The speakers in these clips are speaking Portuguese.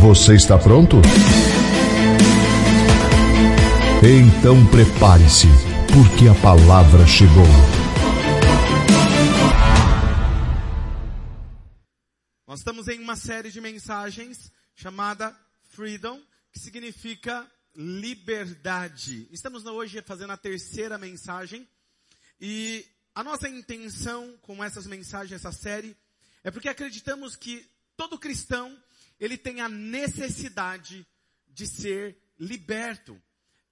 Você está pronto? Então prepare-se, porque a palavra chegou. Nós estamos em uma série de mensagens chamada Freedom, que significa liberdade. Estamos hoje fazendo a terceira mensagem e a nossa intenção com essas mensagens, essa série, é porque acreditamos que todo cristão ele tem a necessidade de ser liberto.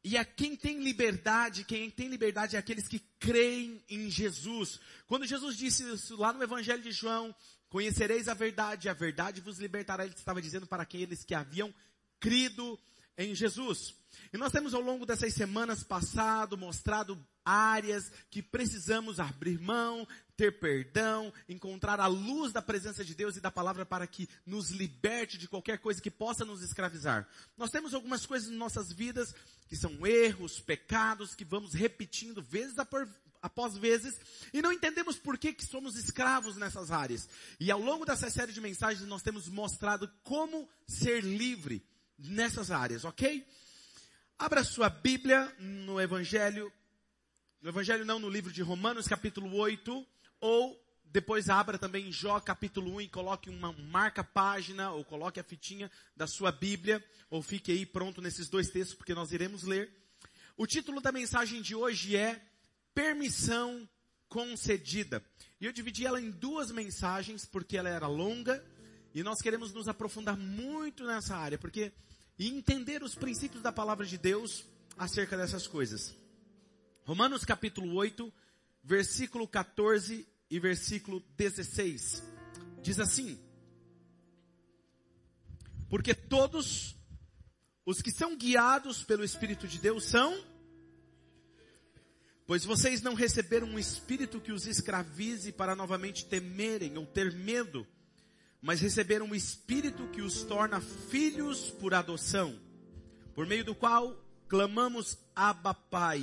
E a quem tem liberdade, quem tem liberdade é aqueles que creem em Jesus. Quando Jesus disse isso lá no Evangelho de João, conhecereis a verdade, a verdade vos libertará, ele estava dizendo para aqueles que haviam crido em Jesus. E nós temos ao longo dessas semanas passado mostrado áreas que precisamos abrir mão, ter perdão, encontrar a luz da presença de Deus e da palavra para que nos liberte de qualquer coisa que possa nos escravizar. Nós temos algumas coisas em nossas vidas que são erros, pecados que vamos repetindo vezes após vezes e não entendemos por que, que somos escravos nessas áreas. E ao longo dessa série de mensagens nós temos mostrado como ser livre nessas áreas, ok? Abra sua Bíblia no Evangelho, no Evangelho não, no livro de Romanos capítulo 8, ou depois abra também Jó capítulo 1 e coloque uma marca página, ou coloque a fitinha da sua Bíblia, ou fique aí pronto nesses dois textos, porque nós iremos ler. O título da mensagem de hoje é Permissão Concedida. E eu dividi ela em duas mensagens, porque ela era longa, e nós queremos nos aprofundar muito nessa área, porque e entender os princípios da palavra de Deus acerca dessas coisas. Romanos capítulo 8, versículo 14 e versículo 16. Diz assim: Porque todos os que são guiados pelo Espírito de Deus são, pois vocês não receberam um espírito que os escravize para novamente temerem ou ter medo, mas receberam um espírito que os torna filhos por adoção, por meio do qual clamamos Abba Pai.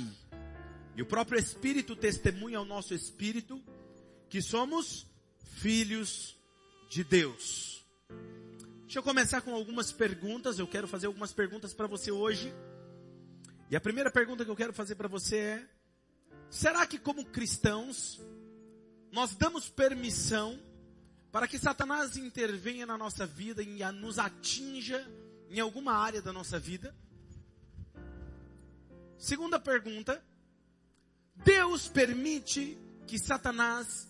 E o próprio Espírito testemunha ao nosso espírito que somos filhos de Deus. Deixa eu começar com algumas perguntas. Eu quero fazer algumas perguntas para você hoje. E a primeira pergunta que eu quero fazer para você é: será que como cristãos nós damos permissão para que Satanás intervenha na nossa vida e nos atinja em alguma área da nossa vida? Segunda pergunta: Deus permite que Satanás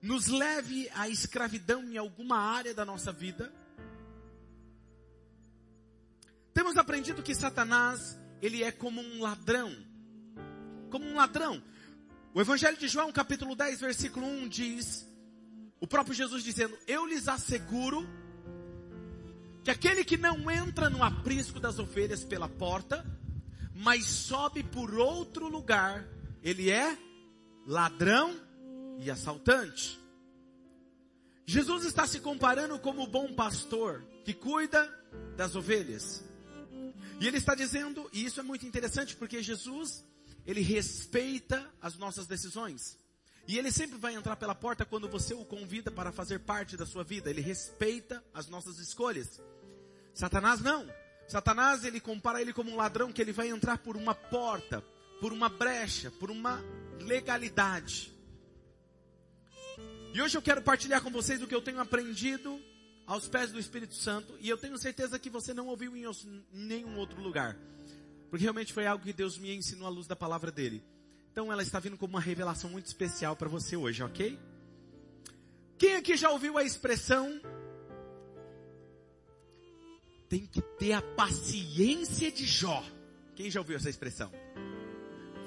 nos leve à escravidão em alguma área da nossa vida? Temos aprendido que Satanás, ele é como um ladrão. Como um ladrão. O Evangelho de João, capítulo 10, versículo 1 diz: O próprio Jesus dizendo: Eu lhes asseguro que aquele que não entra no aprisco das ovelhas pela porta, mas sobe por outro lugar, ele é ladrão e assaltante. Jesus está se comparando como o bom pastor que cuida das ovelhas. E ele está dizendo, e isso é muito interessante porque Jesus, ele respeita as nossas decisões. E ele sempre vai entrar pela porta quando você o convida para fazer parte da sua vida. Ele respeita as nossas escolhas. Satanás não. Satanás, ele compara ele como um ladrão que ele vai entrar por uma porta, por uma brecha, por uma legalidade. E hoje eu quero partilhar com vocês o que eu tenho aprendido aos pés do Espírito Santo. E eu tenho certeza que você não ouviu em nenhum outro lugar. Porque realmente foi algo que Deus me ensinou à luz da palavra dele. Então ela está vindo como uma revelação muito especial para você hoje, ok? Quem aqui já ouviu a expressão? Tem que ter a paciência de Jó. Quem já ouviu essa expressão?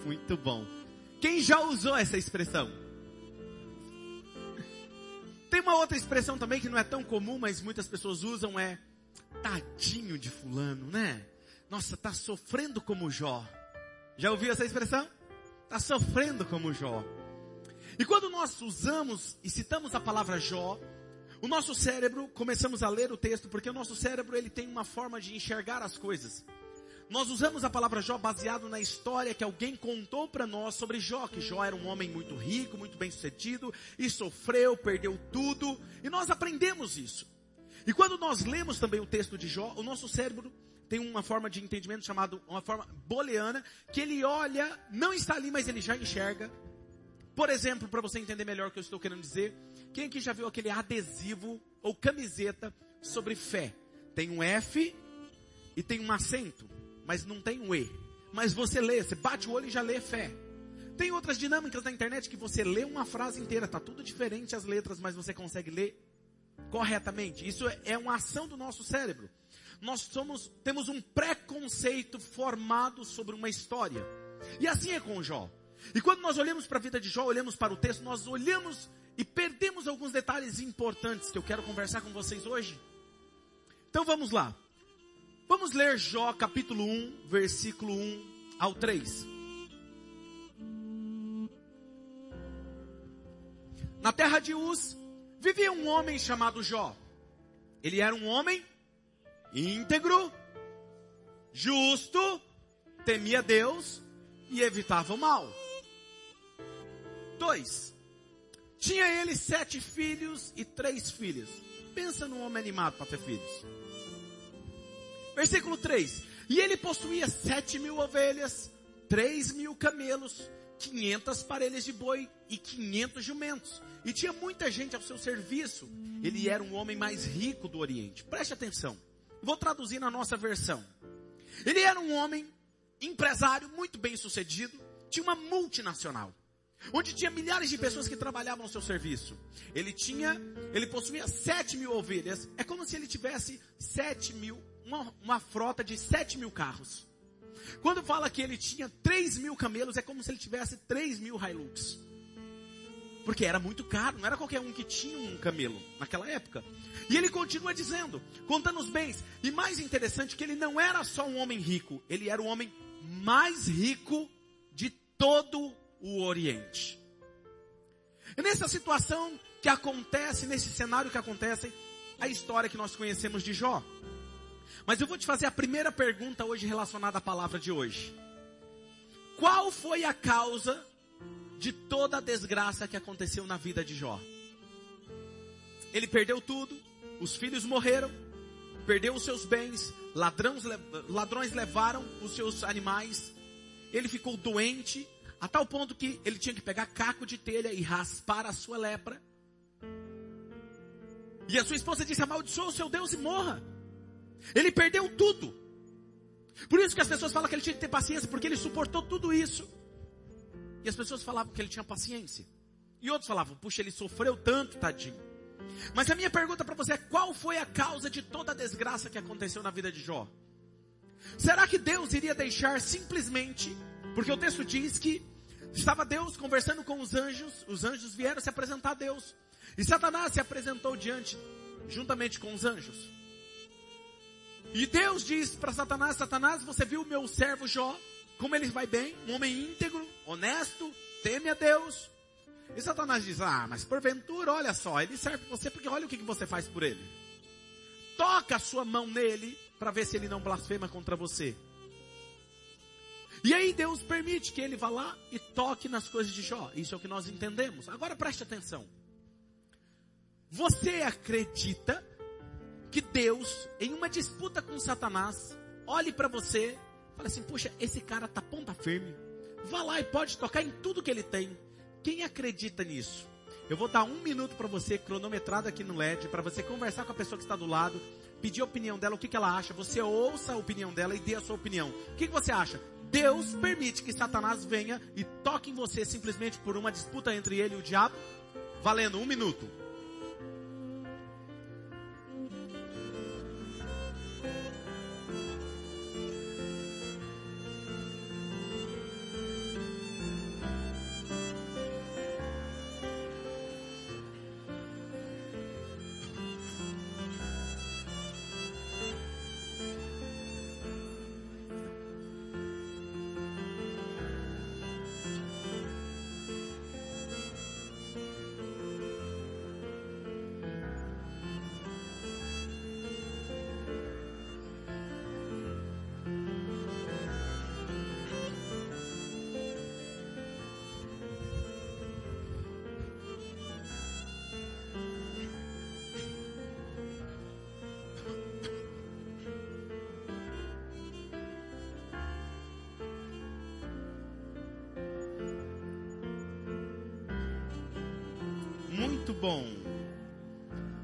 Muito bom. Quem já usou essa expressão? Tem uma outra expressão também que não é tão comum, mas muitas pessoas usam é tadinho de fulano, né? Nossa, tá sofrendo como Jó. Já ouviu essa expressão? Tá sofrendo como Jó. E quando nós usamos e citamos a palavra Jó, o nosso cérebro, começamos a ler o texto, porque o nosso cérebro ele tem uma forma de enxergar as coisas. Nós usamos a palavra Jó baseado na história que alguém contou para nós sobre Jó, que Jó era um homem muito rico, muito bem sucedido, e sofreu, perdeu tudo, e nós aprendemos isso. E quando nós lemos também o texto de Jó, o nosso cérebro tem uma forma de entendimento chamado, uma forma booleana, que ele olha, não está ali, mas ele já enxerga. Por exemplo, para você entender melhor o que eu estou querendo dizer, quem aqui já viu aquele adesivo ou camiseta sobre fé? Tem um F e tem um acento, mas não tem um E. Mas você lê, você bate o olho e já lê fé. Tem outras dinâmicas na internet que você lê uma frase inteira, tá tudo diferente as letras, mas você consegue ler corretamente. Isso é uma ação do nosso cérebro. Nós somos, temos um preconceito formado sobre uma história. E assim é com Jó. E quando nós olhamos para a vida de Jó, olhamos para o texto, nós olhamos e perdemos alguns detalhes importantes que eu quero conversar com vocês hoje. Então vamos lá. Vamos ler Jó capítulo 1, versículo 1 ao 3. Na terra de Uz vivia um homem chamado Jó. Ele era um homem íntegro, justo, temia Deus e evitava o mal. Dois. Tinha ele sete filhos e três filhas. Pensa num homem animado para ter filhos. Versículo 3. E ele possuía sete mil ovelhas, três mil camelos, quinhentas parelhas de boi e quinhentos jumentos. E tinha muita gente ao seu serviço. Ele era um homem mais rico do Oriente. Preste atenção. Vou traduzir na nossa versão. Ele era um homem empresário muito bem sucedido, tinha uma multinacional onde tinha milhares de pessoas que trabalhavam ao seu serviço. Ele tinha, ele possuía sete mil ovelhas. É como se ele tivesse sete mil, uma, uma frota de sete mil carros. Quando fala que ele tinha três mil camelos, é como se ele tivesse três mil Hilux. Porque era muito caro, não era qualquer um que tinha um camelo naquela época. E ele continua dizendo, contando os bens. E mais interessante que ele não era só um homem rico, ele era o homem mais rico de todo o Oriente. E nessa situação que acontece, nesse cenário que acontece, a história que nós conhecemos de Jó. Mas eu vou te fazer a primeira pergunta hoje relacionada à palavra de hoje. Qual foi a causa de toda a desgraça que aconteceu na vida de Jó? Ele perdeu tudo, os filhos morreram, perdeu os seus bens, ladrões, ladrões levaram os seus animais, ele ficou doente, a tal ponto que ele tinha que pegar caco de telha e raspar a sua lepra. E a sua esposa disse: amaldiçoa o seu Deus e morra. Ele perdeu tudo. Por isso que as pessoas falam que ele tinha que ter paciência, porque ele suportou tudo isso. E as pessoas falavam que ele tinha paciência. E outros falavam, puxa, ele sofreu tanto, tadinho. Mas a minha pergunta para você é: qual foi a causa de toda a desgraça que aconteceu na vida de Jó? Será que Deus iria deixar simplesmente, porque o texto diz que Estava Deus conversando com os anjos, os anjos vieram se apresentar a Deus. E Satanás se apresentou diante, juntamente com os anjos. E Deus disse para Satanás: Satanás, você viu o meu servo Jó? Como ele vai bem? Um homem íntegro, honesto, teme a Deus. E Satanás diz: Ah, mas porventura, olha só, ele serve você porque olha o que, que você faz por ele. Toca a sua mão nele para ver se ele não blasfema contra você. E aí Deus permite que ele vá lá e toque nas coisas de Jó. Isso é o que nós entendemos. Agora preste atenção. Você acredita que Deus, em uma disputa com Satanás, olhe para você fale assim: puxa, esse cara tá ponta firme. Vá lá e pode tocar em tudo que ele tem. Quem acredita nisso? Eu vou dar um minuto para você, cronometrado aqui no LED, para você conversar com a pessoa que está do lado, pedir a opinião dela, o que, que ela acha. Você ouça a opinião dela e dê a sua opinião. O que, que você acha? Deus permite que Satanás venha e toque em você simplesmente por uma disputa entre ele e o diabo? Valendo um minuto. Bom.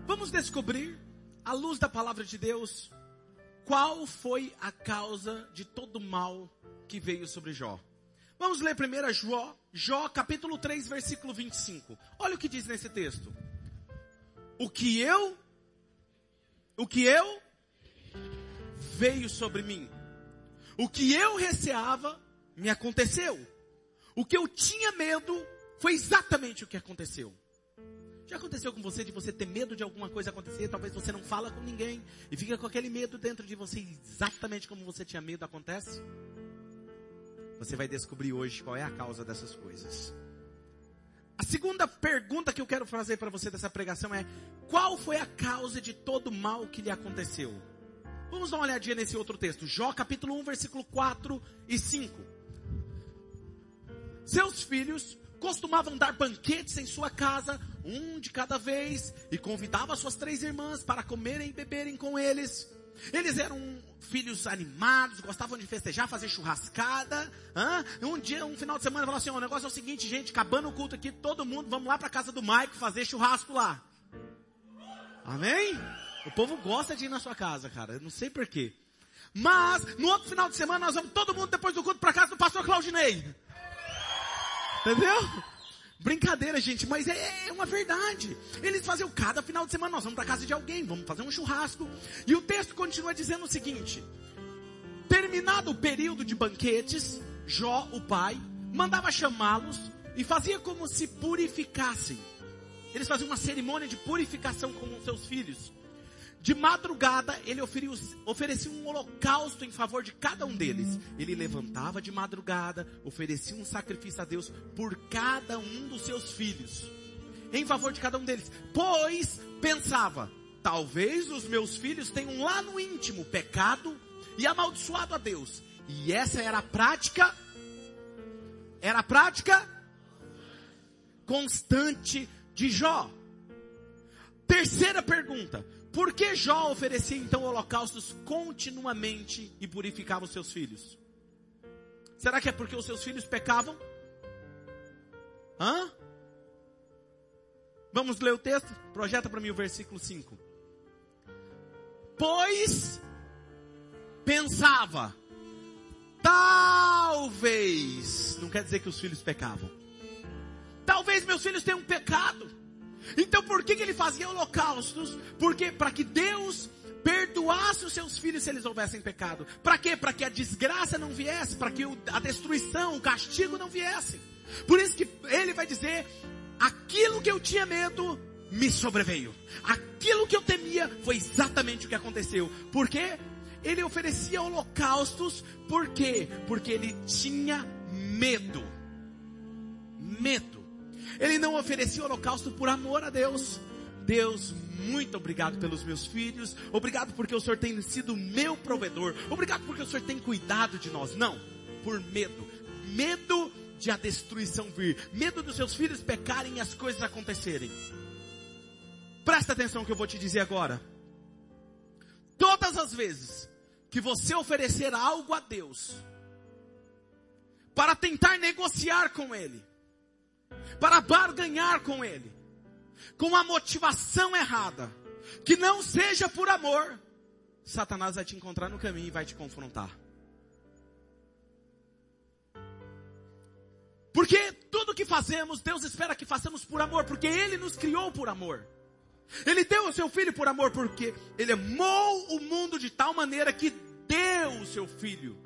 Vamos descobrir, à luz da palavra de Deus, qual foi a causa de todo o mal que veio sobre Jó. Vamos ler primeiro Jó, Jó capítulo 3, versículo 25. Olha o que diz nesse texto. O que eu, o que eu veio sobre mim. O que eu receava me aconteceu. O que eu tinha medo foi exatamente o que aconteceu. Já aconteceu com você de você ter medo de alguma coisa acontecer? Talvez você não fala com ninguém e fica com aquele medo dentro de você, exatamente como você tinha medo acontece? Você vai descobrir hoje qual é a causa dessas coisas. A segunda pergunta que eu quero fazer para você dessa pregação é: qual foi a causa de todo o mal que lhe aconteceu? Vamos dar uma olhadinha nesse outro texto. Jó capítulo 1, versículo 4 e 5. Seus filhos costumavam dar banquetes em sua casa, um de cada vez, e convidava suas três irmãs para comerem e beberem com eles. Eles eram filhos animados, gostavam de festejar, fazer churrascada. Hã? Um dia, um final de semana, falaram assim: o negócio é o seguinte, gente, acabando o culto aqui, todo mundo, vamos lá para casa do Maico fazer churrasco lá. Amém? O povo gosta de ir na sua casa, cara. Eu não sei porquê. Mas, no outro final de semana, nós vamos todo mundo depois do culto para casa do pastor Claudinei. Entendeu? Brincadeira, gente, mas é, é, uma verdade. Eles faziam cada final de semana, nós vamos para casa de alguém, vamos fazer um churrasco. E o texto continua dizendo o seguinte: terminado o período de banquetes, Jó, o pai, mandava chamá-los e fazia como se purificassem. Eles faziam uma cerimônia de purificação com os seus filhos. De madrugada, ele oferecia um holocausto em favor de cada um deles. Ele levantava de madrugada, oferecia um sacrifício a Deus por cada um dos seus filhos. Em favor de cada um deles. Pois pensava, talvez os meus filhos tenham lá no íntimo pecado e amaldiçoado a Deus. E essa era a prática, era a prática constante de Jó. Terceira pergunta: por que Jó oferecia então holocaustos continuamente e purificava os seus filhos? Será que é porque os seus filhos pecavam? Hã? Vamos ler o texto? Projeta para mim o versículo 5. Pois pensava, talvez, não quer dizer que os filhos pecavam. Talvez meus filhos tenham pecado. Então por que, que ele fazia holocaustos? Porque para que Deus perdoasse os seus filhos se eles houvessem pecado. Para quê? Para que a desgraça não viesse, para que a destruição, o castigo não viesse. Por isso que ele vai dizer: aquilo que eu tinha medo me sobreveio. Aquilo que eu temia foi exatamente o que aconteceu. Por quê? Ele oferecia holocaustos, por quê? Porque ele tinha medo. Medo. Ele não oferecia holocausto por amor a Deus. Deus, muito obrigado pelos meus filhos. Obrigado porque o Senhor tem sido meu provedor. Obrigado porque o Senhor tem cuidado de nós. Não, por medo. Medo de a destruição vir. Medo dos seus filhos pecarem e as coisas acontecerem. Presta atenção que eu vou te dizer agora. Todas as vezes que você oferecer algo a Deus, para tentar negociar com Ele, para barganhar com Ele, com a motivação errada, que não seja por amor, Satanás vai te encontrar no caminho e vai te confrontar. Porque tudo que fazemos, Deus espera que façamos por amor, porque Ele nos criou por amor. Ele deu o seu filho por amor, porque Ele amou o mundo de tal maneira que deu o seu filho,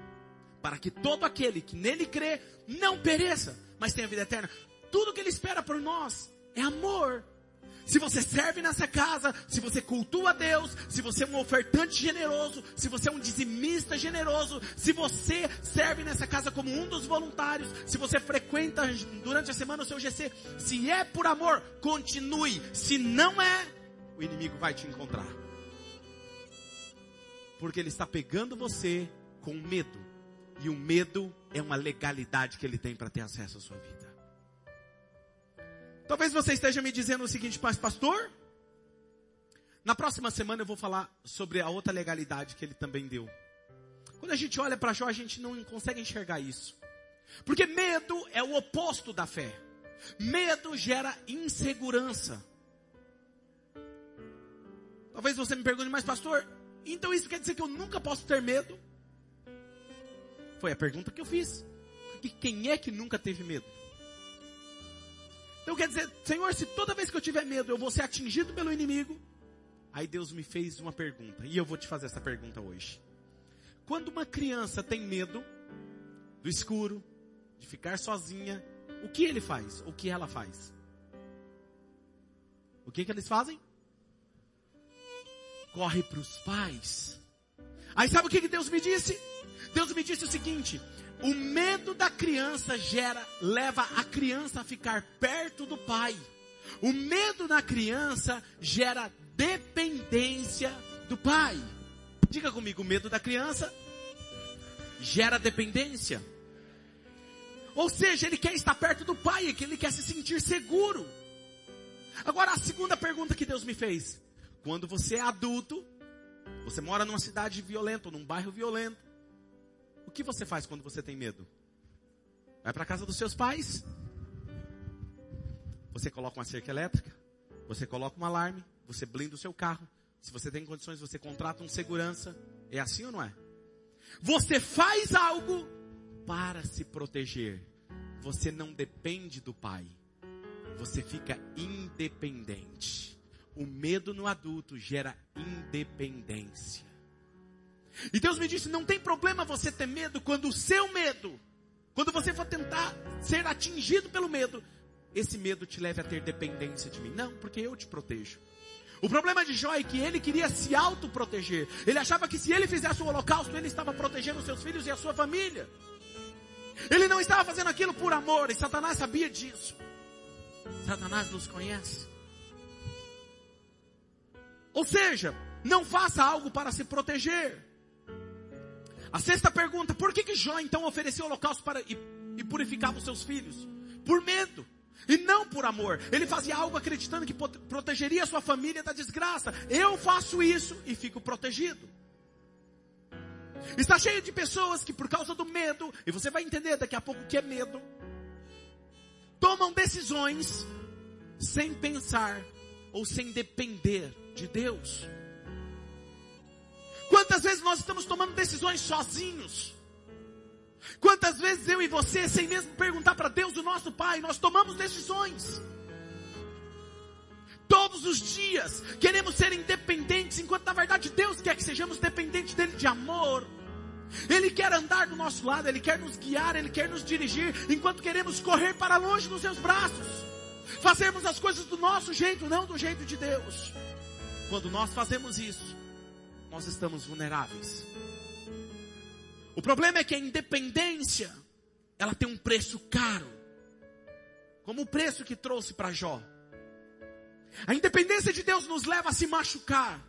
para que todo aquele que nele crê não pereça, mas tenha vida eterna. Tudo que Ele espera por nós é amor. Se você serve nessa casa, se você cultua a Deus, se você é um ofertante generoso, se você é um dizimista generoso, se você serve nessa casa como um dos voluntários, se você frequenta durante a semana o seu GC, se é por amor, continue. Se não é, o inimigo vai te encontrar. Porque ele está pegando você com medo. E o medo é uma legalidade que ele tem para ter acesso à sua vida. Talvez você esteja me dizendo o seguinte, mas pastor, na próxima semana eu vou falar sobre a outra legalidade que ele também deu. Quando a gente olha para Jó, a gente não consegue enxergar isso. Porque medo é o oposto da fé. Medo gera insegurança. Talvez você me pergunte, mas pastor, então isso quer dizer que eu nunca posso ter medo? Foi a pergunta que eu fiz. Porque quem é que nunca teve medo? Então quer dizer, Senhor, se toda vez que eu tiver medo eu vou ser atingido pelo inimigo, aí Deus me fez uma pergunta, e eu vou te fazer essa pergunta hoje. Quando uma criança tem medo do escuro, de ficar sozinha, o que ele faz? O que ela faz? O que que eles fazem? Corre para os pais. Aí sabe o que, que Deus me disse? Deus me disse o seguinte: o medo da criança gera, leva a criança a ficar perto do pai. O medo da criança gera dependência do pai. Diga comigo, o medo da criança gera dependência. Ou seja, ele quer estar perto do pai, é que ele quer se sentir seguro. Agora a segunda pergunta que Deus me fez: quando você é adulto, você mora numa cidade violenta, num bairro violento, o que você faz quando você tem medo? Vai para casa dos seus pais? Você coloca uma cerca elétrica? Você coloca um alarme? Você blinda o seu carro? Se você tem condições, você contrata um segurança? É assim ou não é? Você faz algo para se proteger. Você não depende do pai. Você fica independente. O medo no adulto gera independência. E Deus me disse: não tem problema você ter medo quando o seu medo, quando você for tentar ser atingido pelo medo, esse medo te leve a ter dependência de mim. Não, porque eu te protejo. O problema de Jó é que ele queria se autoproteger. Ele achava que se ele fizesse o holocausto, ele estava protegendo seus filhos e a sua família. Ele não estava fazendo aquilo por amor, e Satanás sabia disso. Satanás nos conhece. Ou seja, não faça algo para se proteger. A sexta pergunta, por que, que Jó então ofereceu holocausto para, e, e purificava os seus filhos? Por medo. E não por amor. Ele fazia algo acreditando que protegeria a sua família da desgraça. Eu faço isso e fico protegido. Está cheio de pessoas que por causa do medo, e você vai entender daqui a pouco o que é medo, tomam decisões sem pensar ou sem depender de Deus. Quantas vezes nós estamos tomando decisões sozinhos? Quantas vezes eu e você, sem mesmo perguntar para Deus, o nosso Pai, nós tomamos decisões? Todos os dias queremos ser independentes, enquanto na verdade Deus quer que sejamos dependentes dele de amor. Ele quer andar do nosso lado, Ele quer nos guiar, Ele quer nos dirigir, enquanto queremos correr para longe dos seus braços. Fazermos as coisas do nosso jeito, não do jeito de Deus. Quando nós fazemos isso, nós estamos vulneráveis. O problema é que a independência, ela tem um preço caro. Como o preço que trouxe para Jó. A independência de Deus nos leva a se machucar.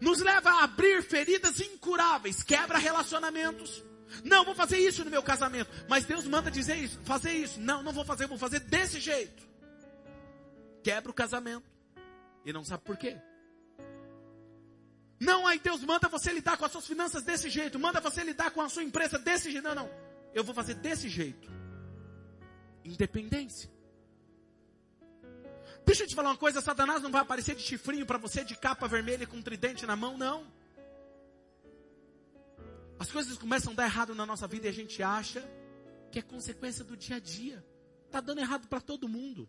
Nos leva a abrir feridas incuráveis, quebra relacionamentos. Não, vou fazer isso no meu casamento. Mas Deus manda dizer isso, fazer isso. Não, não vou fazer, vou fazer desse jeito. Quebra o casamento. E não sabe por quê. Não, aí Deus manda você lidar com as suas finanças desse jeito, manda você lidar com a sua empresa desse jeito. Não, não. Eu vou fazer desse jeito. Independência. Deixa eu te falar uma coisa, Satanás não vai aparecer de chifrinho para você de capa vermelha com um tridente na mão, não. As coisas começam a dar errado na nossa vida e a gente acha que é consequência do dia a dia. Tá dando errado para todo mundo.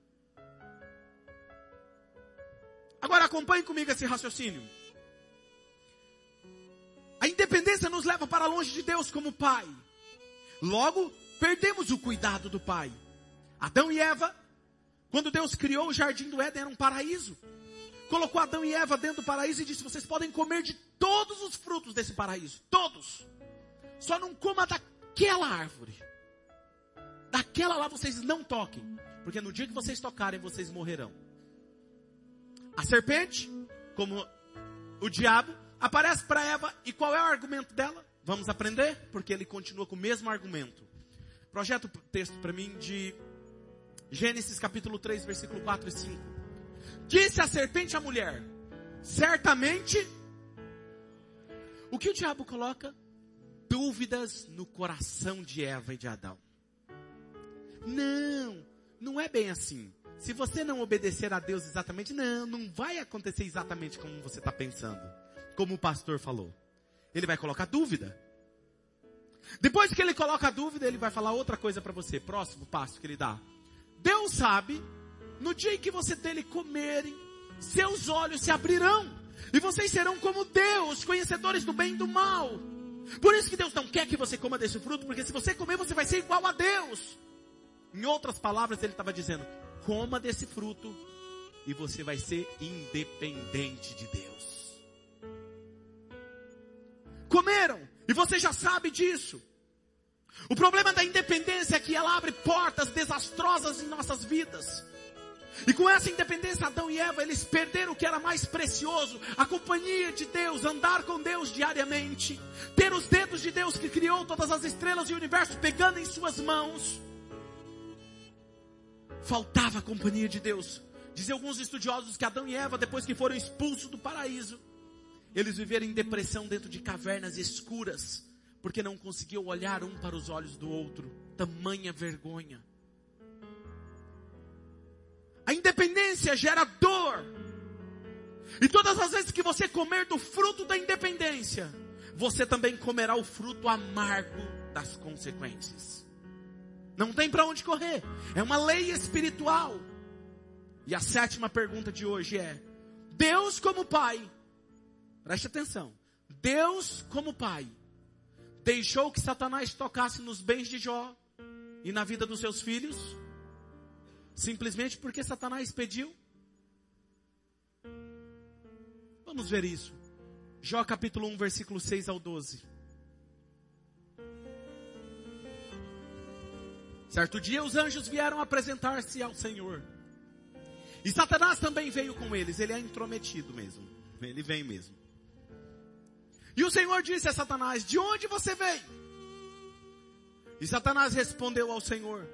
Agora acompanhe comigo esse raciocínio. A independência nos leva para longe de Deus como Pai. Logo, perdemos o cuidado do Pai. Adão e Eva, quando Deus criou o jardim do Éden, era um paraíso. Colocou Adão e Eva dentro do paraíso e disse: Vocês podem comer de todos os frutos desse paraíso. Todos. Só não coma daquela árvore. Daquela lá vocês não toquem. Porque no dia que vocês tocarem, vocês morrerão. A serpente, como o diabo, aparece para Eva e qual é o argumento dela? Vamos aprender? Porque ele continua com o mesmo argumento. Projeta o texto para mim de Gênesis capítulo 3, versículo 4 e 5. Disse a serpente à mulher: Certamente, o que o diabo coloca? Dúvidas no coração de Eva e de Adão. Não, não é bem assim. se você não obedecer a Deus exatamente, não, não vai acontecer exatamente como você está pensando. Como o pastor falou. Ele vai colocar dúvida. Depois que ele coloca a dúvida, ele vai falar outra coisa para você. Próximo passo que ele dá. Deus sabe, no dia em que você dele comerem, seus olhos se abrirão. E vocês serão como Deus, conhecedores do bem e do mal. Por isso que Deus não quer que você coma desse fruto, porque se você comer, você vai ser igual a Deus. Em outras palavras, ele estava dizendo: coma desse fruto e você vai ser independente de Deus. Você já sabe disso. O problema da independência é que ela abre portas desastrosas em nossas vidas. E com essa independência, Adão e Eva, eles perderam o que era mais precioso, a companhia de Deus, andar com Deus diariamente, ter os dedos de Deus que criou todas as estrelas e o universo pegando em suas mãos. Faltava a companhia de Deus. Dizem alguns estudiosos que Adão e Eva, depois que foram expulsos do paraíso, eles viveram em depressão dentro de cavernas escuras, porque não conseguiam olhar um para os olhos do outro. Tamanha vergonha. A independência gera dor. E todas as vezes que você comer do fruto da independência, você também comerá o fruto amargo das consequências. Não tem para onde correr. É uma lei espiritual. E a sétima pergunta de hoje é: Deus como Pai, preste atenção. Deus como Pai, deixou que Satanás tocasse nos bens de Jó e na vida dos seus filhos? Simplesmente porque Satanás pediu? Vamos ver isso. Jó capítulo 1, versículo 6 ao 12. Certo dia os anjos vieram apresentar-se ao Senhor. E Satanás também veio com eles. Ele é intrometido mesmo. Ele vem mesmo. E o Senhor disse a Satanás: De onde você veio? E Satanás respondeu ao Senhor: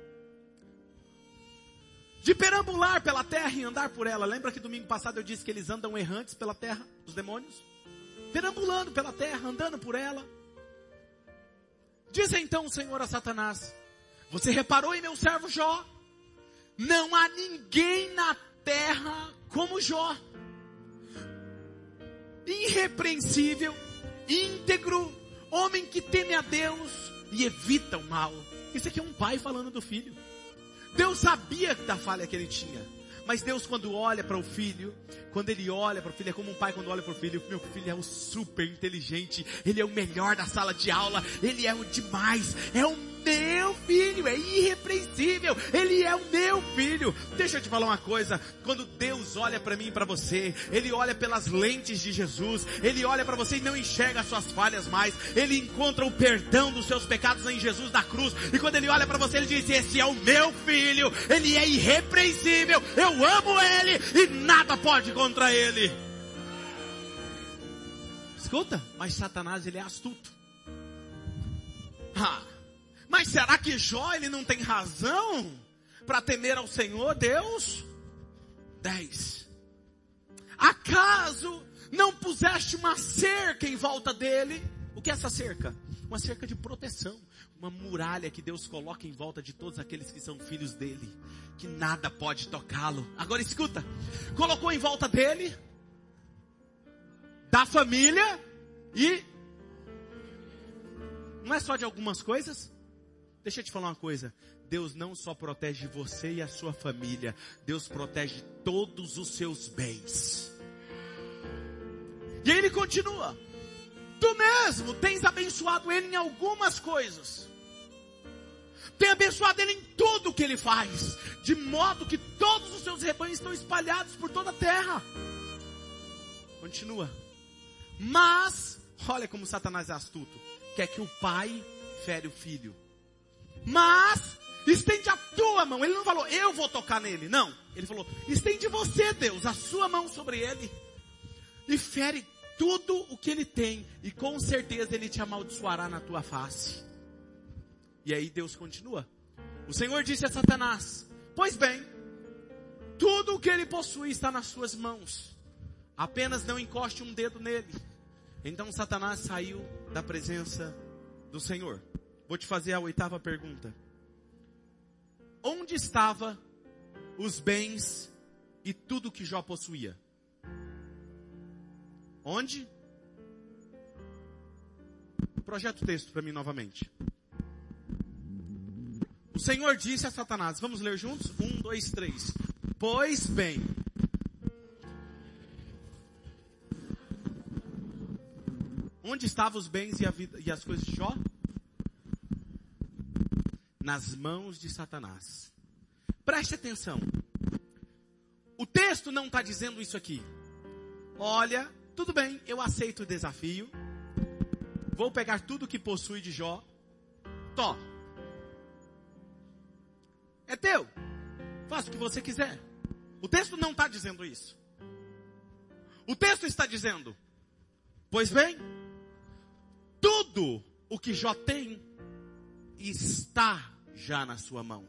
de perambular pela terra e andar por ela. Lembra que domingo passado eu disse que eles andam errantes pela terra, os demônios? Perambulando pela terra, andando por ela. Diz então o Senhor a Satanás: Você reparou em meu servo Jó? Não há ninguém na terra como Jó. Irrepreensível, íntegro, homem que teme a Deus e evita o mal. Isso aqui é um pai falando do filho. Deus sabia da falha que ele tinha. Mas Deus, quando olha para o filho, quando ele olha para o filho, é como um pai quando olha para o filho, meu filho é o super inteligente, ele é o melhor da sala de aula, ele é o demais, é o meu filho, é irrepreensível, ele é o meu filho. Deixa eu te falar uma coisa, quando Deus olha para mim e para você, ele olha pelas lentes de Jesus, ele olha para você e não enxerga as suas falhas mais, ele encontra o perdão dos seus pecados em Jesus da cruz, e quando ele olha para você, ele diz: Esse é o meu filho, ele é irrepreensível, eu amo ele e nada pode contra ele. Escuta, mas Satanás ele é astuto. Ah, mas será que Jó ele não tem razão para temer ao Senhor Deus? 10. Acaso não puseste uma cerca em volta dele? O que é essa cerca? Uma cerca de proteção, uma muralha que Deus coloca em volta de todos aqueles que são filhos dele, que nada pode tocá-lo. Agora escuta, colocou em volta dele, da família e não é só de algumas coisas, Deixa eu te falar uma coisa. Deus não só protege você e a sua família, Deus protege todos os seus bens. E aí ele continua: Tu mesmo tens abençoado ele em algumas coisas. Tem abençoado ele em tudo que ele faz, de modo que todos os seus rebanhos estão espalhados por toda a terra. Continua. Mas, olha como Satanás é astuto. Quer que o pai fere o filho. Mas estende a tua mão. Ele não falou, eu vou tocar nele. Não. Ele falou, estende você, Deus, a sua mão sobre ele. E fere tudo o que ele tem. E com certeza ele te amaldiçoará na tua face. E aí Deus continua. O Senhor disse a Satanás: Pois bem, tudo o que ele possui está nas suas mãos. Apenas não encoste um dedo nele. Então Satanás saiu da presença do Senhor. Vou te fazer a oitava pergunta. Onde estava os bens e tudo que Jó possuía. Onde? Projeta o texto para mim novamente. O Senhor disse a Satanás, vamos ler juntos? Um, dois, três. Pois bem, onde estavam os bens e, vida, e as coisas de Jó? Nas mãos de Satanás. Preste atenção. O texto não está dizendo isso aqui. Olha, tudo bem, eu aceito o desafio. Vou pegar tudo que possui de Jó. Tó. É teu. Faça o que você quiser. O texto não está dizendo isso. O texto está dizendo: Pois bem, tudo o que Jó tem está já na sua mão.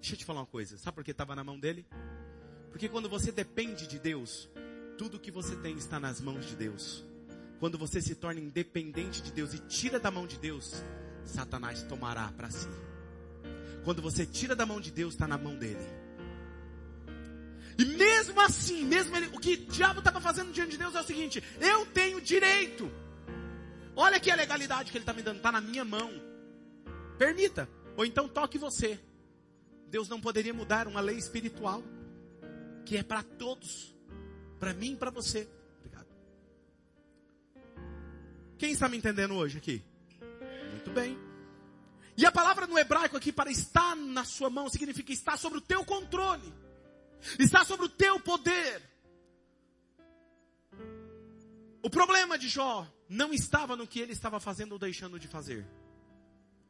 Deixa eu te falar uma coisa. Sabe por que estava na mão dele? Porque quando você depende de Deus, tudo que você tem está nas mãos de Deus. Quando você se torna independente de Deus e tira da mão de Deus, Satanás tomará para si. Quando você tira da mão de Deus, está na mão dele. E mesmo assim, mesmo ele, o que o diabo estava fazendo diante de Deus é o seguinte: eu tenho direito. Olha aqui a legalidade que ele está me dando, está na minha mão. Permita, ou então toque você. Deus não poderia mudar uma lei espiritual que é para todos, para mim e para você. Obrigado. Quem está me entendendo hoje aqui? Muito bem. E a palavra no hebraico aqui para estar na sua mão significa estar sobre o teu controle, estar sobre o teu poder. O problema de Jó não estava no que ele estava fazendo ou deixando de fazer.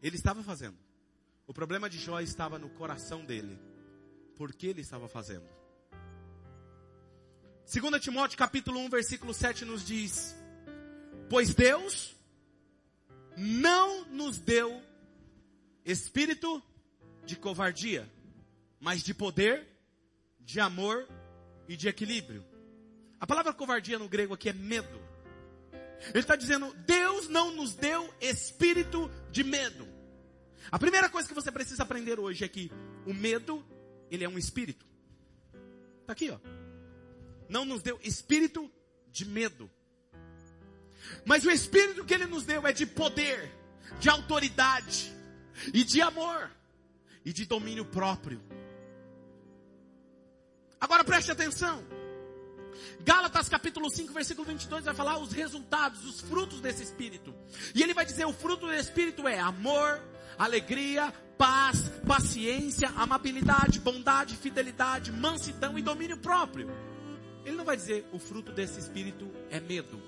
Ele estava fazendo. O problema de Jó estava no coração dele. Por que ele estava fazendo? 2 Timóteo capítulo 1, versículo 7 nos diz: Pois Deus não nos deu espírito de covardia, mas de poder, de amor e de equilíbrio. A palavra covardia no grego aqui é medo. Ele está dizendo, Deus não nos deu espírito de medo. A primeira coisa que você precisa aprender hoje é que o medo, ele é um espírito. Está aqui, ó. Não nos deu espírito de medo. Mas o espírito que ele nos deu é de poder, de autoridade e de amor e de domínio próprio. Agora preste atenção. Gálatas capítulo 5, versículo 22 vai falar os resultados, os frutos desse espírito. E ele vai dizer: o fruto do espírito é amor, alegria, paz, paciência, amabilidade, bondade, fidelidade, mansidão e domínio próprio. Ele não vai dizer o fruto desse espírito é medo.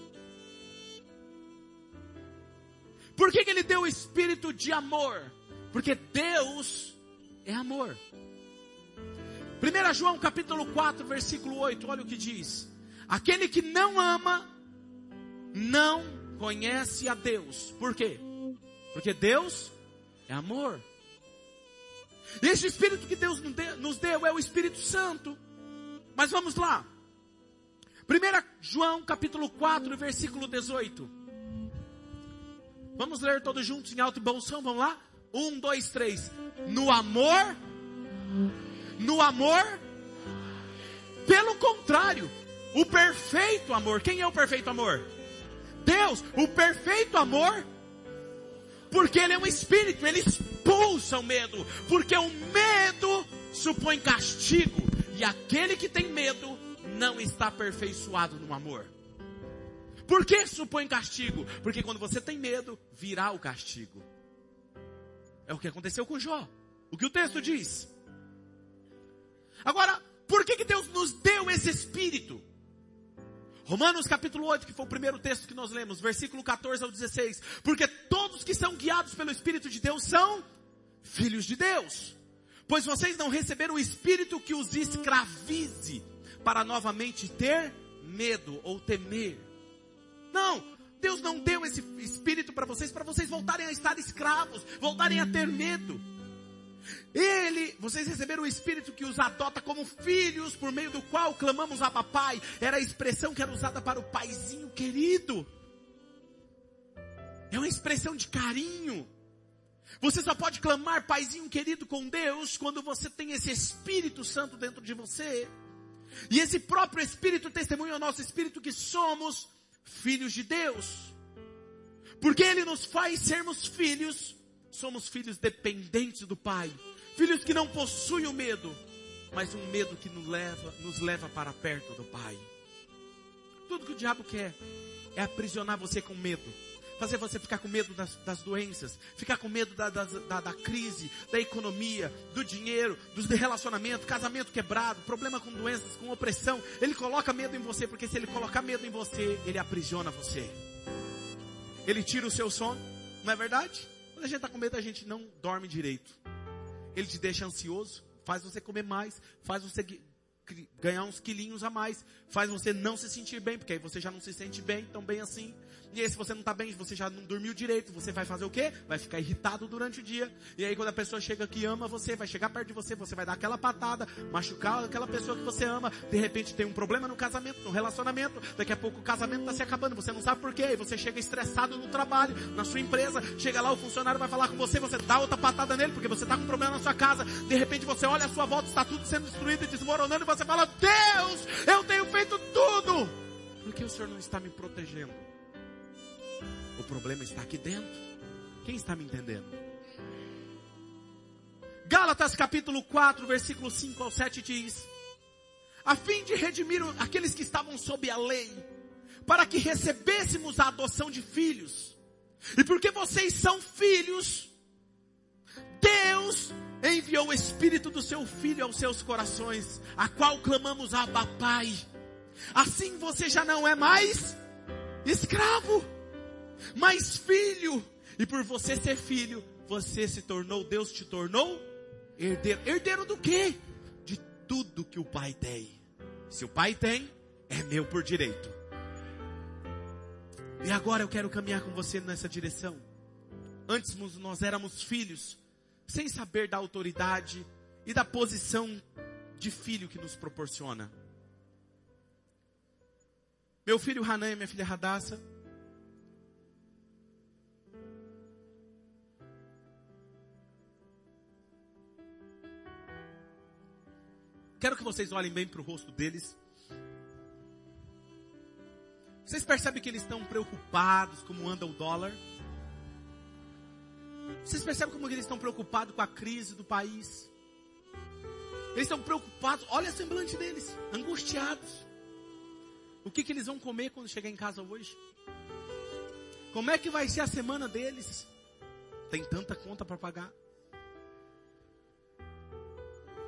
Por que, que ele deu o espírito de amor? Porque Deus é amor. 1 João capítulo 4, versículo 8, olha o que diz. Aquele que não ama, não conhece a Deus. Por quê? Porque Deus é amor. Esse Espírito que Deus nos deu é o Espírito Santo. Mas vamos lá. 1 João capítulo 4, versículo 18. Vamos ler todos juntos em alto e bom som, vamos lá? Um, dois, três. No amor, no amor, pelo contrário, o perfeito amor. Quem é o perfeito amor? Deus, o perfeito amor porque ele é um espírito, ele expulsa o medo. Porque o medo supõe castigo. E aquele que tem medo não está aperfeiçoado no amor. Por que supõe castigo? Porque quando você tem medo, virá o castigo. É o que aconteceu com Jó. O que o texto diz. Agora, por que, que Deus nos deu esse espírito? Romanos capítulo 8, que foi o primeiro texto que nós lemos, versículo 14 ao 16. Porque todos que são guiados pelo Espírito de Deus são filhos de Deus. Pois vocês não receberam o Espírito que os escravize para novamente ter medo ou temer. Não, Deus não deu esse Espírito para vocês, para vocês voltarem a estar escravos, voltarem a ter medo. Ele, vocês receberam o Espírito que os adota como filhos, por meio do qual clamamos a papai. Era a expressão que era usada para o paizinho querido. É uma expressão de carinho. Você só pode clamar, paizinho querido, com Deus, quando você tem esse Espírito Santo dentro de você. E esse próprio Espírito testemunha ao nosso Espírito que somos filhos de Deus. Porque Ele nos faz sermos filhos, somos filhos dependentes do Pai. Filhos que não possuem o medo, mas um medo que nos leva, nos leva para perto do Pai. Tudo que o diabo quer é aprisionar você com medo fazer você ficar com medo das, das doenças, ficar com medo da, da, da, da, crise, da economia, do dinheiro, dos relacionamentos, casamento quebrado, problema com doenças, com opressão. Ele coloca medo em você, porque se ele colocar medo em você, ele aprisiona você. Ele tira o seu sono, não é verdade? Quando a gente está com medo, a gente não dorme direito. Ele te deixa ansioso, faz você comer mais, faz você ganhar uns quilinhos a mais, faz você não se sentir bem, porque aí você já não se sente bem, tão bem assim. E aí se você não está bem, você já não dormiu direito, você vai fazer o quê? Vai ficar irritado durante o dia. E aí quando a pessoa chega que ama você, vai chegar perto de você, você vai dar aquela patada, machucar aquela pessoa que você ama. De repente tem um problema no casamento, no relacionamento. Daqui a pouco o casamento está se acabando, você não sabe por quê. E você chega estressado no trabalho, na sua empresa. Chega lá, o funcionário vai falar com você, você dá outra patada nele, porque você está com um problema na sua casa. De repente você olha a sua volta, está tudo sendo destruído e desmoronando. E você fala, Deus, eu tenho feito tudo. Por que o Senhor não está me protegendo? O problema está aqui dentro. Quem está me entendendo? Gálatas capítulo 4, versículo 5 ao 7 diz: A fim de redimir aqueles que estavam sob a lei, para que recebêssemos a adoção de filhos. E porque vocês são filhos, Deus enviou o Espírito do seu Filho aos seus corações, a qual clamamos Abba Pai. Assim você já não é mais escravo, mas filho. E por você ser filho, você se tornou, Deus te tornou herdeiro. Herdeiro do quê? De tudo que o pai tem. Se o pai tem, é meu por direito. E agora eu quero caminhar com você nessa direção. Antes nós éramos filhos, sem saber da autoridade e da posição de filho que nos proporciona. Meu filho Hanan e minha filha Radassa Quero que vocês olhem bem para o rosto deles. Vocês percebem que eles estão preocupados como anda o dólar? Vocês percebem como eles estão preocupados com a crise do país? Eles estão preocupados, olha a semblante deles, angustiados. O que, que eles vão comer quando chegar em casa hoje? Como é que vai ser a semana deles? Tem tanta conta para pagar.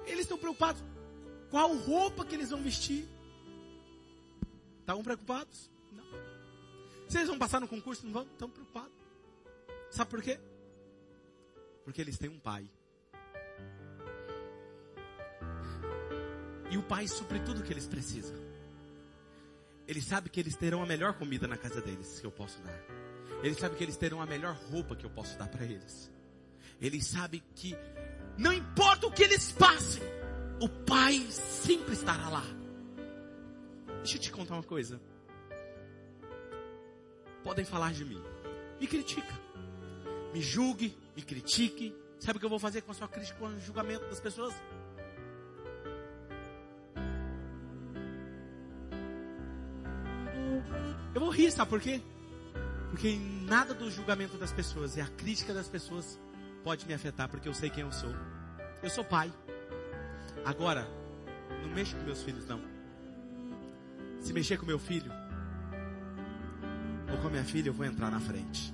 Eles estão preocupados. Qual roupa que eles vão vestir? Estavam preocupados? Não. Se eles vão passar no concurso, não vão? Estão preocupados. Sabe por quê? Porque eles têm um pai. E o pai supre tudo que eles precisam. Ele sabe que eles terão a melhor comida na casa deles que eu posso dar. Ele sabe que eles terão a melhor roupa que eu posso dar para eles. Ele sabe que não importa o que eles passem, o Pai sempre estará lá. Deixa eu te contar uma coisa. Podem falar de mim. Me critica. Me julgue, me critique. Sabe o que eu vou fazer com a sua crítica, com o julgamento das pessoas? Eu vou rir, sabe por quê? Porque nada do julgamento das pessoas e a crítica das pessoas pode me afetar, porque eu sei quem eu sou. Eu sou pai. Agora, não mexa com meus filhos, não. Se mexer com meu filho, ou com a minha filha, eu vou entrar na frente.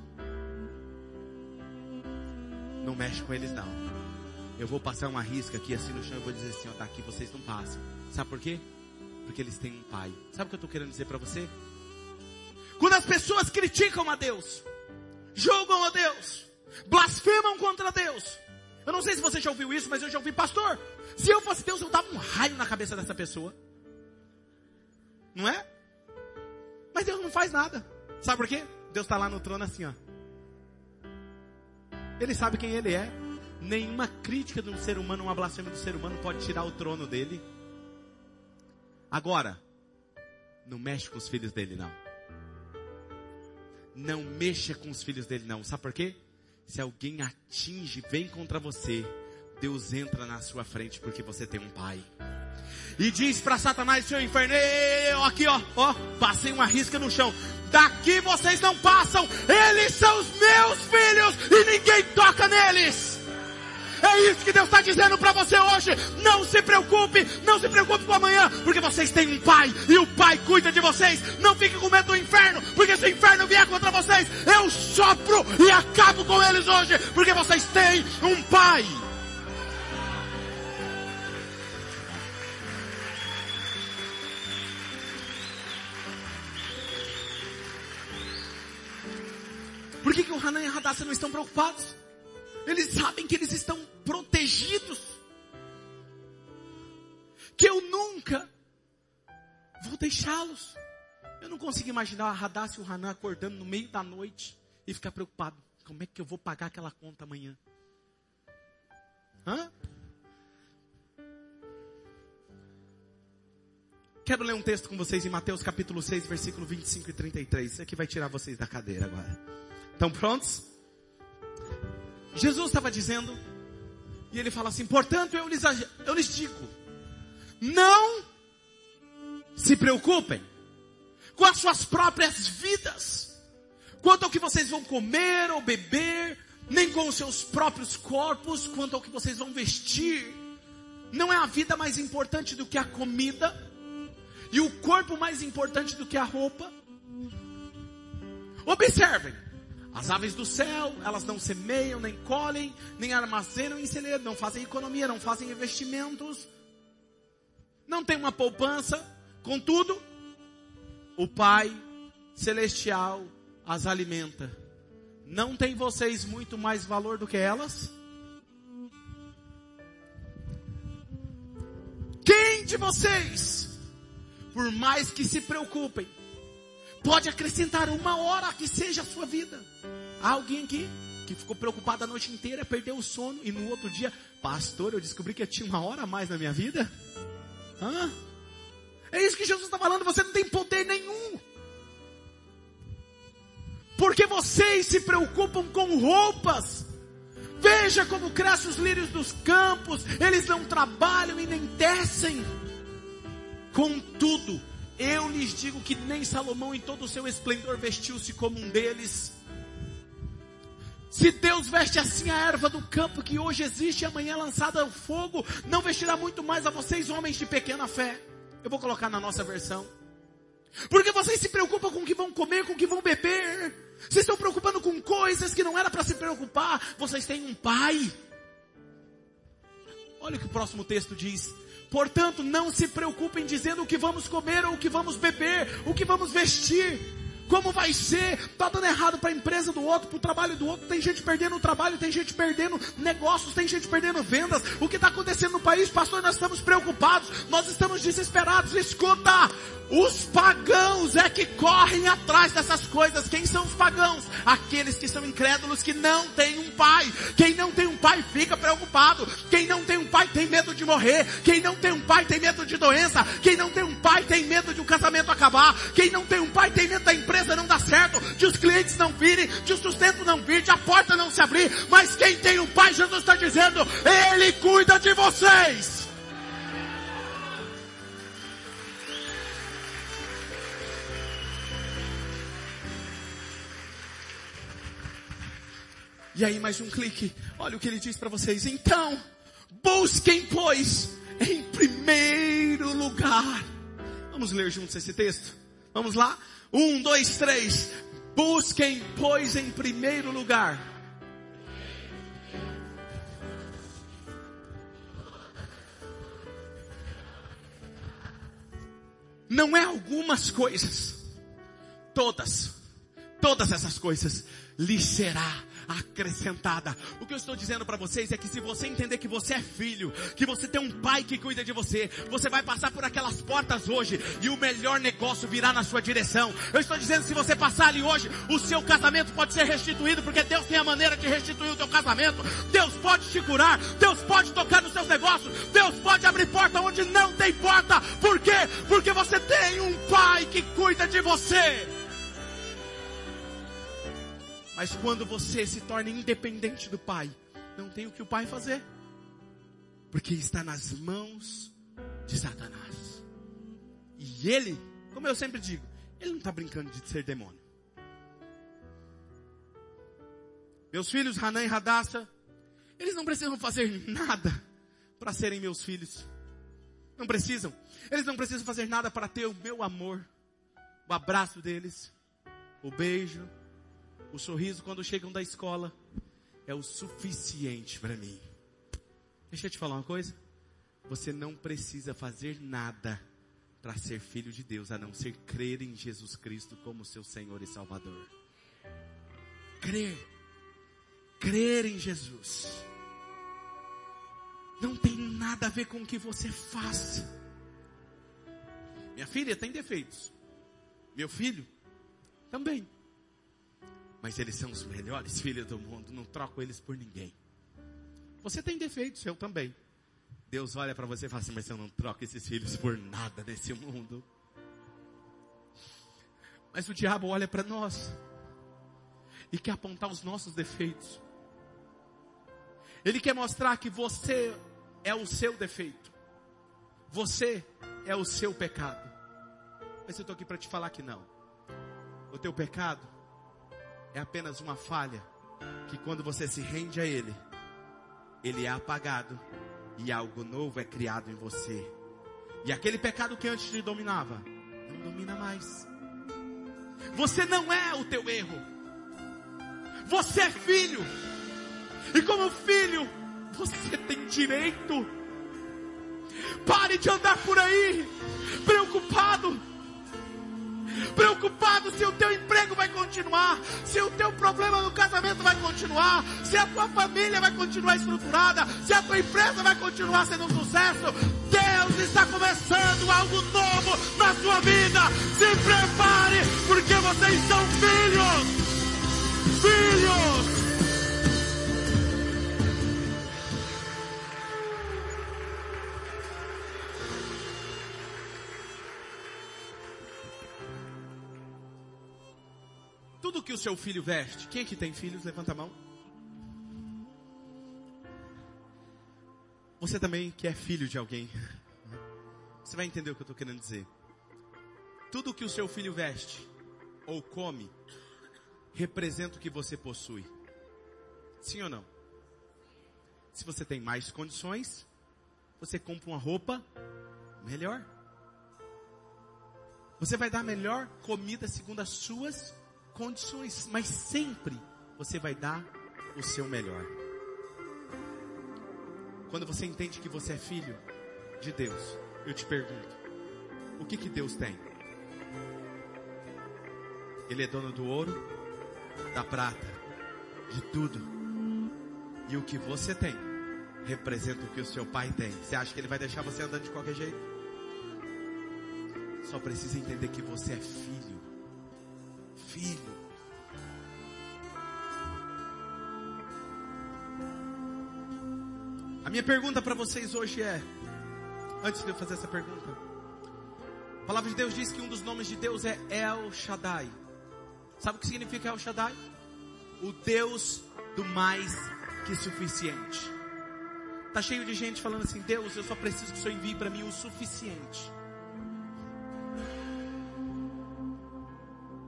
Não mexe com eles, não. Eu vou passar uma risca aqui assim no chão e vou dizer assim, ó, tá aqui, vocês não passam. Sabe por quê? Porque eles têm um pai. Sabe o que eu estou querendo dizer para você? Quando as pessoas criticam a Deus, julgam a Deus, blasfemam contra Deus. Eu não sei se você já ouviu isso, mas eu já ouvi, pastor. Se eu fosse Deus, eu dava um raio na cabeça dessa pessoa. Não é? Mas Deus não faz nada. Sabe por quê? Deus está lá no trono assim, ó. Ele sabe quem ele é. Nenhuma crítica de um ser humano, uma blasfêmia do ser humano pode tirar o trono dele. Agora, não mexe com os filhos dele, não. Não mexa com os filhos dele, não. Sabe por quê? Se alguém atinge, vem contra você, Deus entra na sua frente porque você tem um pai. E diz para Satanás, seu inferno, aqui ó, ó, passei uma risca no chão. Daqui vocês não passam, eles são os meus filhos e ninguém toca neles. É isso que Deus está dizendo para você hoje. Não se preocupe, não se preocupe com amanhã, porque vocês têm um Pai e o Pai cuida de vocês. Não fique com medo do inferno, porque se o inferno vier contra vocês, eu sopro e acabo com eles hoje, porque vocês têm um Pai. Hanan e a Hadassah não estão preocupados? Eles sabem que eles estão protegidos. Que eu nunca vou deixá-los. Eu não consigo imaginar a Hadassah e o Hanan acordando no meio da noite e ficar preocupado. Como é que eu vou pagar aquela conta amanhã? Hã? Quero ler um texto com vocês em Mateus capítulo 6, versículo 25 e 33. Isso aqui vai tirar vocês da cadeira agora. Estão prontos? Jesus estava dizendo, e ele fala assim: portanto, eu lhes, eu lhes digo, não se preocupem com as suas próprias vidas, quanto ao que vocês vão comer ou beber, nem com os seus próprios corpos, quanto ao que vocês vão vestir. Não é a vida mais importante do que a comida, e o corpo mais importante do que a roupa. Observem, as aves do céu, elas não semeiam, nem colhem, nem armazenam em celeiro, não fazem economia, não fazem investimentos, não tem uma poupança. Contudo, o Pai Celestial as alimenta. Não tem vocês muito mais valor do que elas? Quem de vocês, por mais que se preocupem, pode acrescentar uma hora que seja a sua vida. Há alguém aqui que ficou preocupado a noite inteira, perdeu o sono e no outro dia, pastor, eu descobri que eu tinha uma hora a mais na minha vida? Hã? É isso que Jesus está falando, você não tem poder nenhum. Porque vocês se preocupam com roupas. Veja como crescem os lírios dos campos, eles não trabalham e nem tecem. Contudo, eu lhes digo que nem Salomão em todo o seu esplendor vestiu-se como um deles. Se Deus veste assim a erva do campo que hoje existe e amanhã lançada ao fogo, não vestirá muito mais a vocês, homens de pequena fé. Eu vou colocar na nossa versão. Porque vocês se preocupam com o que vão comer, com o que vão beber. Vocês estão preocupando com coisas que não era para se preocupar. Vocês têm um pai. Olha o que o próximo texto diz. Portanto, não se preocupem dizendo o que vamos comer ou o que vamos beber, o que vamos vestir. Como vai ser? Tá dando errado para a empresa do outro, para o trabalho do outro. Tem gente perdendo o trabalho, tem gente perdendo negócios, tem gente perdendo vendas. O que está acontecendo no país, pastor? Nós estamos preocupados, nós estamos desesperados. Escuta, os pagãos é que correm atrás dessas coisas. Quem são os pagãos? Aqueles que são incrédulos, que não têm um pai. Quem não tem um pai fica preocupado. Quem não tem um pai tem medo de morrer. Quem não tem um pai tem medo de doença. Quem não tem um pai tem medo de um casamento acabar. Quem não tem um pai tem medo da não virem, de o sustento não vir, de a porta não se abrir. Mas quem tem um pai, Jesus está dizendo, Ele cuida de vocês. E aí mais um clique. Olha o que ele diz para vocês. Então, busquem pois em primeiro lugar. Vamos ler juntos esse texto? Vamos lá? Um, dois, três. Busquem, pois, em primeiro lugar. Não é algumas coisas. Todas. Todas essas coisas lhe será acrescentada. O que eu estou dizendo para vocês é que se você entender que você é filho, que você tem um pai que cuida de você, você vai passar por aquelas portas hoje e o melhor negócio virá na sua direção. Eu estou dizendo se você passar ali hoje, o seu casamento pode ser restituído porque Deus tem a maneira de restituir o teu casamento. Deus pode te curar, Deus pode tocar nos seus negócios, Deus pode abrir porta onde não tem porta. Por quê? Porque você tem um pai que cuida de você. Mas quando você se torna independente do pai, não tem o que o pai fazer. Porque está nas mãos de Satanás. E ele, como eu sempre digo, ele não está brincando de ser demônio. Meus filhos, Hanan e Radassa, eles não precisam fazer nada para serem meus filhos. Não precisam. Eles não precisam fazer nada para ter o meu amor. O abraço deles, o beijo, o sorriso quando chegam da escola é o suficiente para mim. Deixa eu te falar uma coisa. Você não precisa fazer nada para ser filho de Deus, a não ser crer em Jesus Cristo como seu Senhor e Salvador. Crer. Crer em Jesus. Não tem nada a ver com o que você faz. Minha filha tem defeitos. Meu filho também. Mas eles são os melhores filhos do mundo. Não troco eles por ninguém. Você tem defeitos, eu também. Deus olha para você e fala assim, mas eu não troco esses filhos por nada desse mundo. Mas o diabo olha para nós e quer apontar os nossos defeitos. Ele quer mostrar que você é o seu defeito. Você é o seu pecado. Mas eu estou aqui para te falar que não. O teu pecado é apenas uma falha que quando você se rende a Ele, Ele é apagado e algo novo é criado em você. E aquele pecado que antes te dominava, não domina mais. Você não é o teu erro. Você é filho. E como filho, você tem direito. Pare de andar por aí preocupado preocupado se o teu emprego vai continuar, se o teu problema no casamento vai continuar, se a tua família vai continuar estruturada, se a tua empresa vai continuar sendo um sucesso. Deus está começando algo novo na sua vida. Se prepare, porque vocês são filhos. Filhos. Que o seu filho veste. Quem aqui tem filhos? Levanta a mão. Você também que é filho de alguém. Você vai entender o que eu estou querendo dizer. Tudo que o seu filho veste ou come representa o que você possui. Sim ou não? Se você tem mais condições, você compra uma roupa melhor. Você vai dar melhor comida segundo as suas condições, mas sempre você vai dar o seu melhor. Quando você entende que você é filho de Deus, eu te pergunto: o que que Deus tem? Ele é dono do ouro, da prata, de tudo. E o que você tem representa o que o seu pai tem. Você acha que ele vai deixar você andando de qualquer jeito? Só precisa entender que você é filho filho. Minha pergunta para vocês hoje é, antes de eu fazer essa pergunta, a palavra de Deus diz que um dos nomes de Deus é El Shaddai. Sabe o que significa El Shaddai? O Deus do mais que suficiente. Tá cheio de gente falando assim: Deus, eu só preciso que o Senhor envie para mim o suficiente.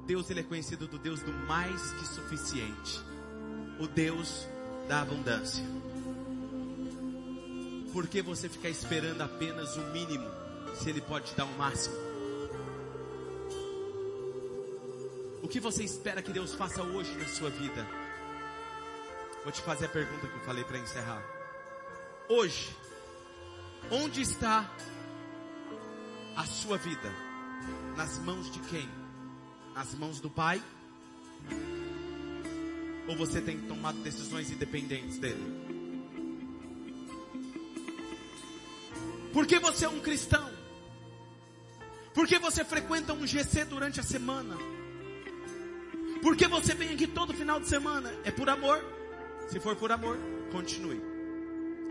Deus ele é conhecido do Deus do mais que suficiente. O Deus da abundância. Por que você ficar esperando apenas o mínimo, se ele pode te dar o máximo? O que você espera que Deus faça hoje na sua vida? Vou te fazer a pergunta que eu falei para encerrar. Hoje, onde está a sua vida? Nas mãos de quem? nas mãos do Pai? Ou você tem tomado decisões independentes dele? Porque você é um cristão? Porque você frequenta um GC durante a semana? Porque você vem aqui todo final de semana? É por amor? Se for por amor, continue.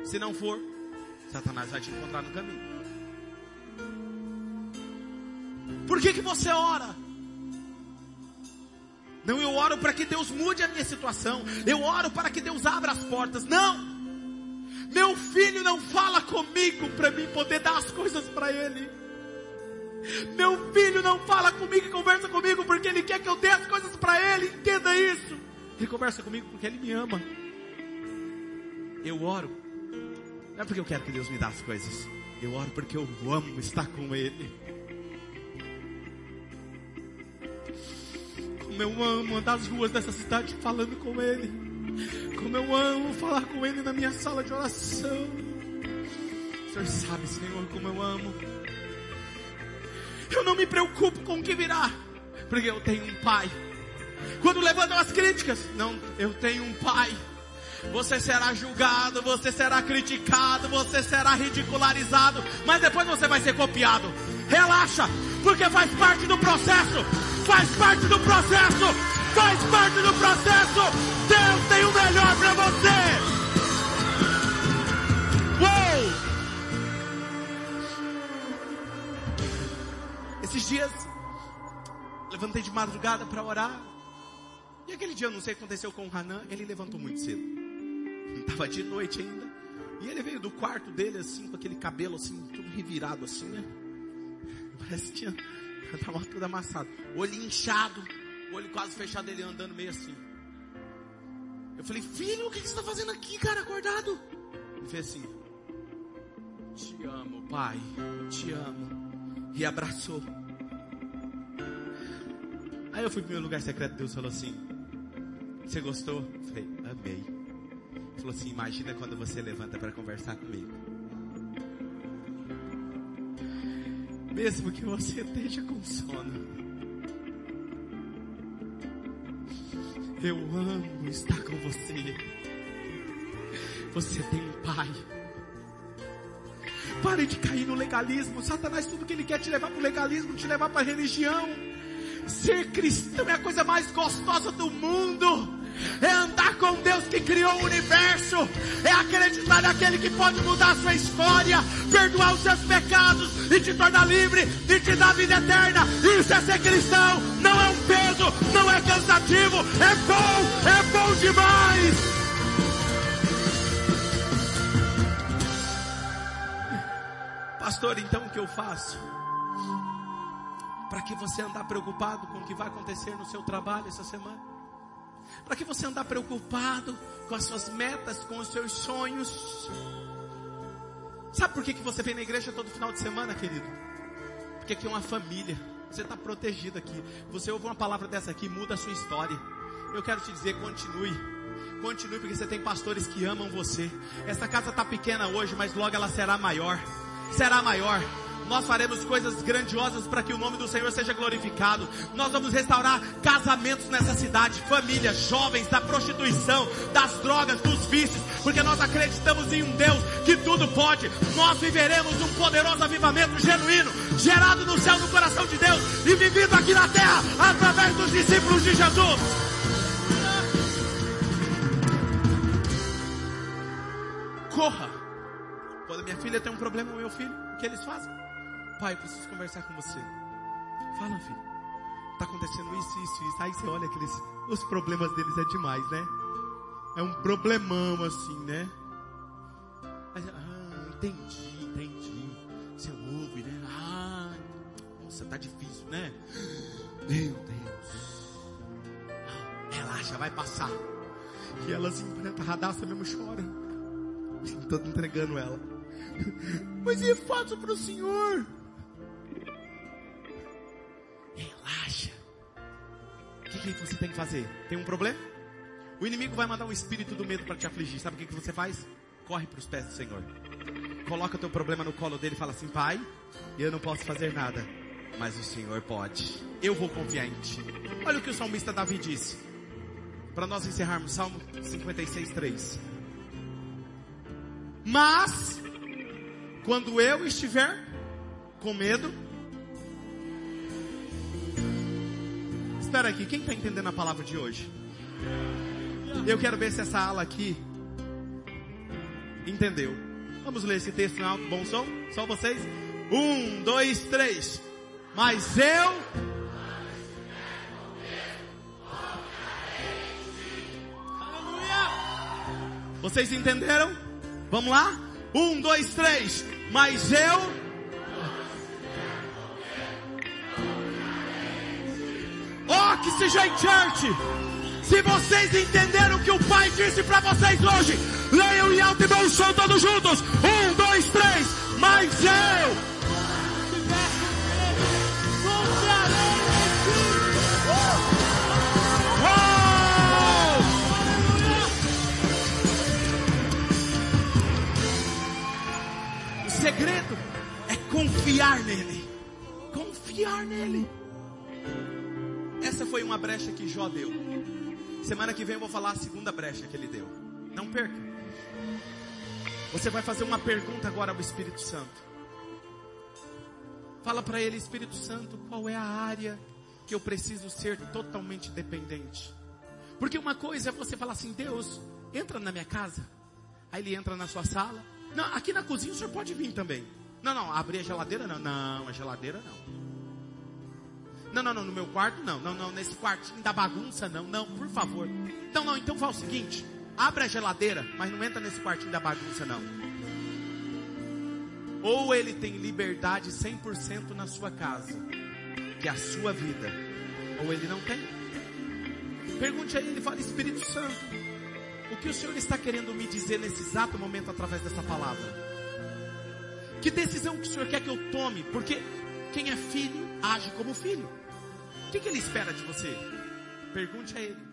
Se não for, Satanás vai te encontrar no caminho. Por que, que você ora? Não, eu oro para que Deus mude a minha situação. Eu oro para que Deus abra as portas. Não! Meu filho não fala comigo para mim poder dar as coisas para ele. Meu filho não fala comigo e conversa comigo porque ele quer que eu dê as coisas para ele. Entenda isso. Ele conversa comigo porque ele me ama. Eu oro. Não é porque eu quero que Deus me dê as coisas. Eu oro porque eu amo estar com ele. Como eu amo andar as ruas dessa cidade falando com Ele. Como eu amo falar com Ele na minha sala de oração. O Senhor sabe, Senhor, como eu amo. Eu não me preocupo com o que virá, porque eu tenho um Pai. Quando levantam as críticas, não, eu tenho um Pai. Você será julgado, você será criticado, você será ridicularizado, mas depois você vai ser copiado. Relaxa, porque faz parte do processo. Faz parte do processo. Faz parte do processo. Deus tem o melhor para você. Uou! Esses dias, levantei de madrugada para orar. E aquele dia, eu não sei o que aconteceu com o Hanan, ele levantou muito cedo. Estava de noite ainda. E ele veio do quarto dele, assim, com aquele cabelo, assim, tudo revirado, assim, né? Parece que tinha, tava tudo amassado. Olho inchado, olho quase fechado, ele andando meio assim. Eu falei, filho, o que você está fazendo aqui, cara, acordado? Ele fez assim, te amo, pai, te amo. E abraçou. Aí eu fui pro meu lugar secreto, Deus falou assim, você gostou? Eu falei, amei. Ele falou assim, imagina quando você levanta para conversar comigo. mesmo que você esteja com sono. Eu amo estar com você. Você tem um pai. Pare de cair no legalismo. Satanás, tudo que ele quer te levar para o legalismo, te levar para a religião. Ser cristão é a coisa mais gostosa do mundo é andar com Deus que criou o universo, é acreditar naquele que pode mudar a sua história, perdoar os seus pecados e te tornar livre e te dar vida eterna. Isso é ser cristão, não peso, não é cansativo, é bom, é bom demais. Pastor, então o que eu faço? Para que você andar preocupado com o que vai acontecer no seu trabalho essa semana? Para que você andar preocupado com as suas metas, com os seus sonhos? Sabe por que, que você vem na igreja todo final de semana, querido? Porque aqui é uma família. Você está protegido aqui. Você ouve uma palavra dessa aqui, muda a sua história. Eu quero te dizer, continue. Continue porque você tem pastores que amam você. Essa casa está pequena hoje, mas logo ela será maior. Será maior nós faremos coisas grandiosas para que o nome do Senhor seja glorificado. Nós vamos restaurar casamentos nessa cidade, famílias, jovens, da prostituição, das drogas, dos vícios, porque nós acreditamos em um Deus que tudo pode. Nós viveremos um poderoso avivamento genuíno, gerado no céu, no coração de Deus e vivido aqui na terra através dos discípulos de Jesus. Corra. Quando minha filha tem um problema meu filho, o que eles fazem? Pai, preciso conversar com você. Fala, filho. Tá acontecendo isso, isso, isso. Aí você olha aqueles, os problemas deles é demais, né? É um problemão assim, né? Mas, ah, entendi, entendi. Você ouve, né? Ah, nossa, tá difícil, né? Meu Deus. Relaxa, vai passar. E ela assim, a radaça mesmo chora. Estou entregando ela. Mas e faço para o Senhor? Relaxa. O que, que você tem que fazer? Tem um problema? O inimigo vai mandar um espírito do medo para te afligir. Sabe o que, que você faz? Corre para os pés do Senhor. Coloca o teu problema no colo dele e fala assim: Pai, eu não posso fazer nada, mas o Senhor pode. Eu vou confiar em ti. Olha o que o salmista Davi disse. Para nós encerrarmos, Salmo 56, 3. Mas, quando eu estiver com medo, espera aqui, quem está entendendo a palavra de hoje? Eu quero ver se essa ala aqui entendeu. Vamos ler esse texto em alto, bom som? Só vocês? Um, dois, três. Mas eu. Aleluia! Vocês entenderam? Vamos lá? Um, dois, três. Mas eu. Que seja em church! Se vocês entenderam o que o Pai disse para vocês hoje, leiam em alto e bom som todos juntos. Um, dois, três. Mas eu. O segredo é confiar nele. Confiar nele. Essa foi uma brecha que Jó deu. Semana que vem eu vou falar a segunda brecha que ele deu. Não perca. Você vai fazer uma pergunta agora ao Espírito Santo. Fala para ele, Espírito Santo, qual é a área que eu preciso ser totalmente dependente? Porque uma coisa é você falar assim, Deus, entra na minha casa. Aí ele entra na sua sala. Não, aqui na cozinha o senhor pode vir também. Não, não, abrir a geladeira não. Não, a geladeira não. Não, não, não, no meu quarto não. Não, não, nesse quartinho da bagunça não. Não, por favor. Não, não, então faz o seguinte. Abre a geladeira, mas não entra nesse quartinho da bagunça não. Ou ele tem liberdade 100% na sua casa, que é a sua vida, ou ele não tem. Pergunte a ele, fala Espírito Santo, o que o Senhor está querendo me dizer nesse exato momento através dessa palavra? Que decisão que o Senhor quer que eu tome? Porque quem é filho age como filho. Que, que ele espera de você? Pergunte a ele.